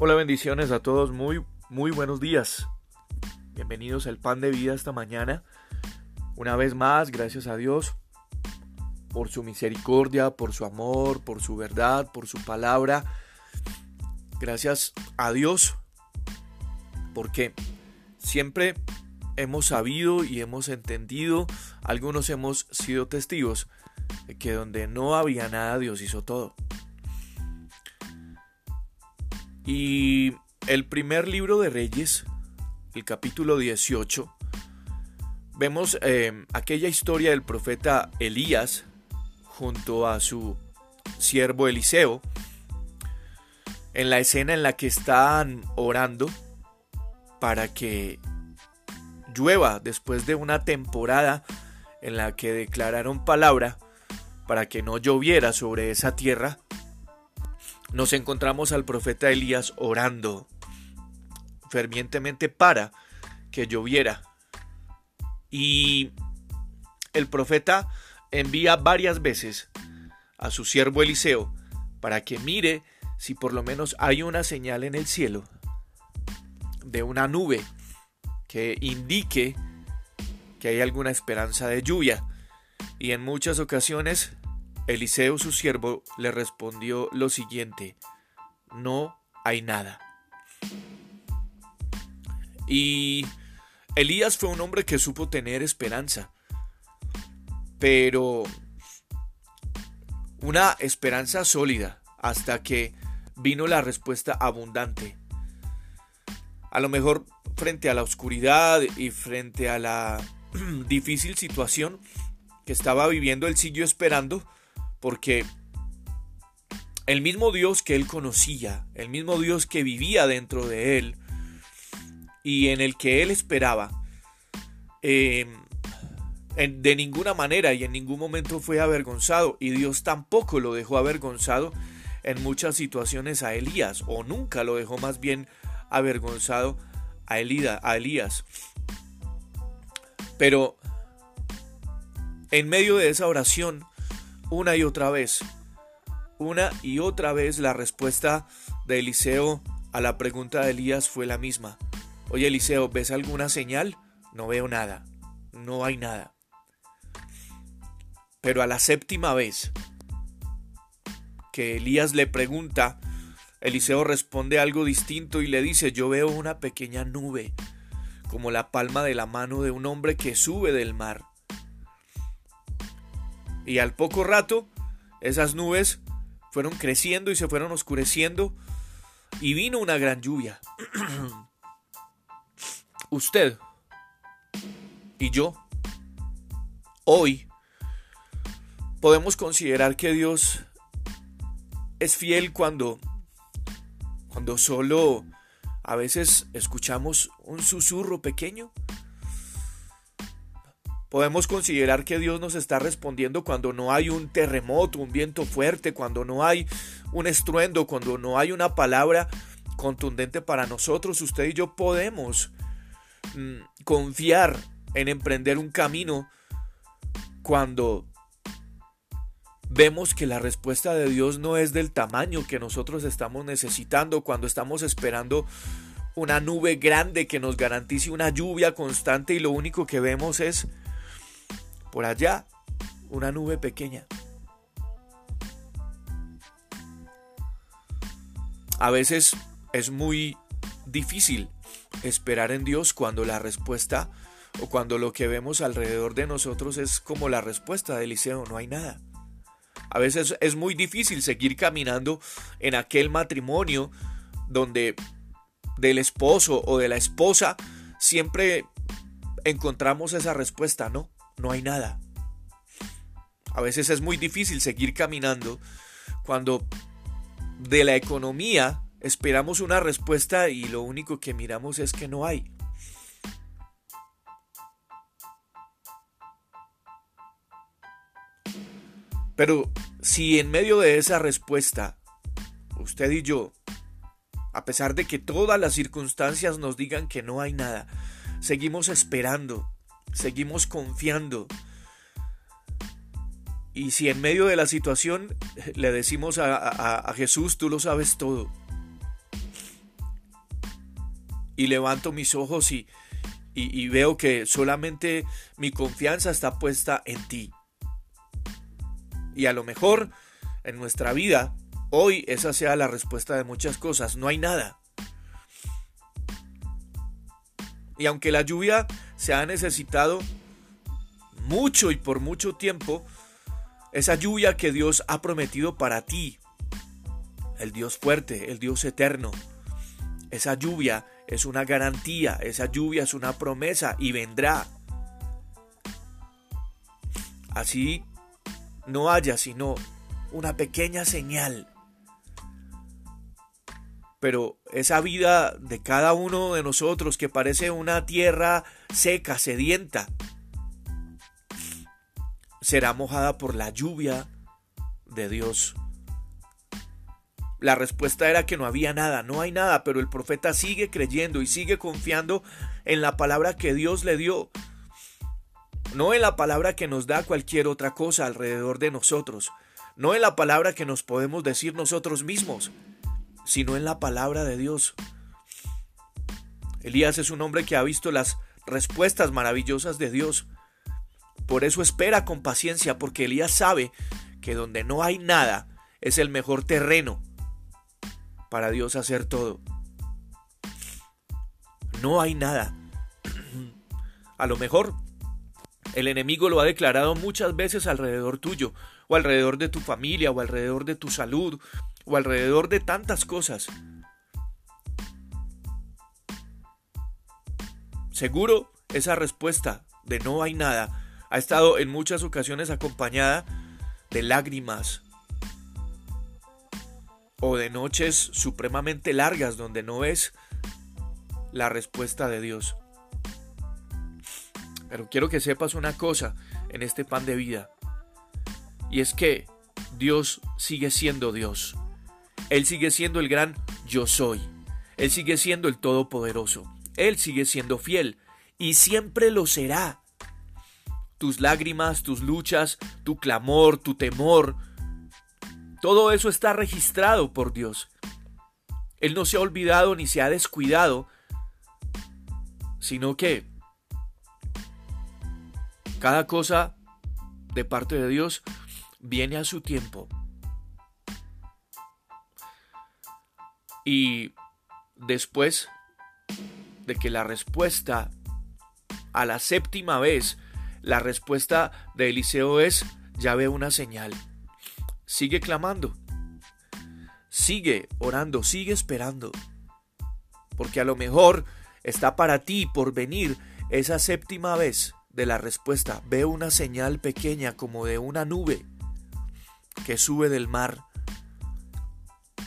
Hola, bendiciones a todos, muy, muy buenos días. Bienvenidos al pan de vida esta mañana. Una vez más, gracias a Dios por su misericordia, por su amor, por su verdad, por su palabra. Gracias a Dios porque siempre hemos sabido y hemos entendido, algunos hemos sido testigos de que donde no había nada, Dios hizo todo. Y el primer libro de Reyes, el capítulo 18, vemos eh, aquella historia del profeta Elías junto a su siervo Eliseo, en la escena en la que están orando para que llueva después de una temporada en la que declararon palabra para que no lloviera sobre esa tierra nos encontramos al profeta Elías orando fervientemente para que lloviera. Y el profeta envía varias veces a su siervo Eliseo para que mire si por lo menos hay una señal en el cielo de una nube que indique que hay alguna esperanza de lluvia. Y en muchas ocasiones Eliseo su siervo le respondió lo siguiente, no hay nada. Y Elías fue un hombre que supo tener esperanza, pero una esperanza sólida hasta que vino la respuesta abundante. A lo mejor frente a la oscuridad y frente a la difícil situación que estaba viviendo, él siguió esperando porque el mismo Dios que él conocía, el mismo Dios que vivía dentro de él y en el que él esperaba, em, de ninguna manera y en ningún momento fue avergonzado y Dios tampoco lo dejó avergonzado en muchas situaciones a Elías o nunca lo dejó más bien avergonzado a, Elida, a Elías. Pero en medio de esa oración, una y otra vez. Una y otra vez la respuesta de Eliseo a la pregunta de Elías fue la misma. Oye Eliseo, ¿ves alguna señal? No veo nada. No hay nada. Pero a la séptima vez que Elías le pregunta, Eliseo responde algo distinto y le dice, yo veo una pequeña nube, como la palma de la mano de un hombre que sube del mar. Y al poco rato, esas nubes fueron creciendo y se fueron oscureciendo y vino una gran lluvia. Usted y yo, hoy, podemos considerar que Dios es fiel cuando, cuando solo a veces escuchamos un susurro pequeño Podemos considerar que Dios nos está respondiendo cuando no hay un terremoto, un viento fuerte, cuando no hay un estruendo, cuando no hay una palabra contundente para nosotros. Usted y yo podemos mm, confiar en emprender un camino cuando vemos que la respuesta de Dios no es del tamaño que nosotros estamos necesitando, cuando estamos esperando una nube grande que nos garantice una lluvia constante y lo único que vemos es por allá, una nube pequeña. A veces es muy difícil esperar en Dios cuando la respuesta o cuando lo que vemos alrededor de nosotros es como la respuesta de Eliseo, no hay nada. A veces es muy difícil seguir caminando en aquel matrimonio donde del esposo o de la esposa siempre encontramos esa respuesta, no, no hay nada. A veces es muy difícil seguir caminando cuando de la economía esperamos una respuesta y lo único que miramos es que no hay. Pero si en medio de esa respuesta, usted y yo, a pesar de que todas las circunstancias nos digan que no hay nada, seguimos esperando, seguimos confiando. Y si en medio de la situación le decimos a, Jesús, tú lo sabes todo, y levanto mis ojos y, y, veo que solamente mi confianza está puesta en ti. Y a lo mejor en nuestra vida, hoy esa sea la respuesta de muchas cosas. No hay nada. Y aunque la lluvia se ha necesitado mucho y por mucho tiempo, esa lluvia que Dios ha prometido para ti, el Dios fuerte, el Dios eterno, esa lluvia es una garantía, esa lluvia es una promesa y vendrá. Así no haya sino una pequeña señal. Pero esa vida de cada uno de nosotros que parece una tierra seca, sedienta, será mojada por la lluvia de Dios. La respuesta era que no había nada, no hay nada, pero el profeta sigue creyendo y sigue confiando en la palabra que Dios le dio, no en la palabra que nos da cualquier otra cosa alrededor de nosotros, no en la palabra que nos podemos decir nosotros mismos, sino en la palabra de Dios. Elías es un hombre que ha visto las respuestas maravillosas de Dios. Por eso espera con paciencia, porque Elías sabe que donde no hay nada es el mejor terreno para Dios hacer todo. No hay nada. A lo mejor el enemigo lo ha declarado muchas veces alrededor tuyo, o alrededor de tu familia, o alrededor de tu salud, o alrededor de tantas cosas. Seguro esa respuesta de no hay nada ha estado en muchas ocasiones acompañada de lágrimas, o de noches supremamente largas donde no ves la respuesta de Dios. Pero quiero que sepas una cosa en este pan de vida. Y es que Dios sigue siendo Dios. Él sigue siendo el gran yo soy. Él sigue siendo el todopoderoso. Él sigue siendo fiel. Y siempre lo será. Tus lágrimas, tus luchas, tu clamor, tu temor, todo eso está registrado por Dios. Él no se ha olvidado ni se ha descuidado, sino que cada cosa de parte de Dios viene a su tiempo. Y después de que la respuesta a la séptima vez, la respuesta de Eliseo es, ya veo una señal. Sigue clamando. Sigue orando, sigue esperando. Porque a lo mejor está para ti por venir esa séptima vez de la respuesta. Ve una señal pequeña como de una nube que sube del mar.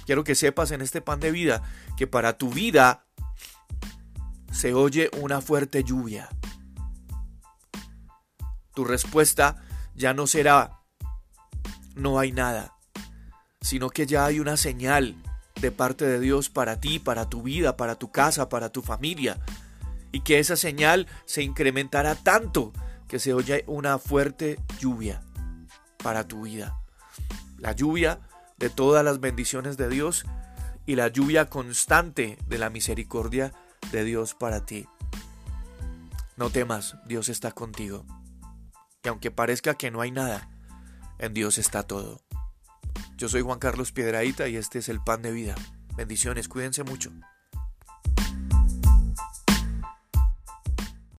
Quiero que sepas en este pan de vida que para tu vida se oye una fuerte lluvia. Tu respuesta ya no será no hay nada, sino que ya hay una señal de parte de Dios para ti, para tu vida, para tu casa, para tu familia, y que esa señal se incrementará tanto que se oye una fuerte lluvia para tu vida. La lluvia de todas las bendiciones de Dios y la lluvia constante de la misericordia de Dios para ti. No temas, Dios está contigo. Y aunque parezca que no hay nada, en Dios está todo. Yo soy Juan Carlos Piedraíta y este es el pan de vida. Bendiciones, cuídense mucho.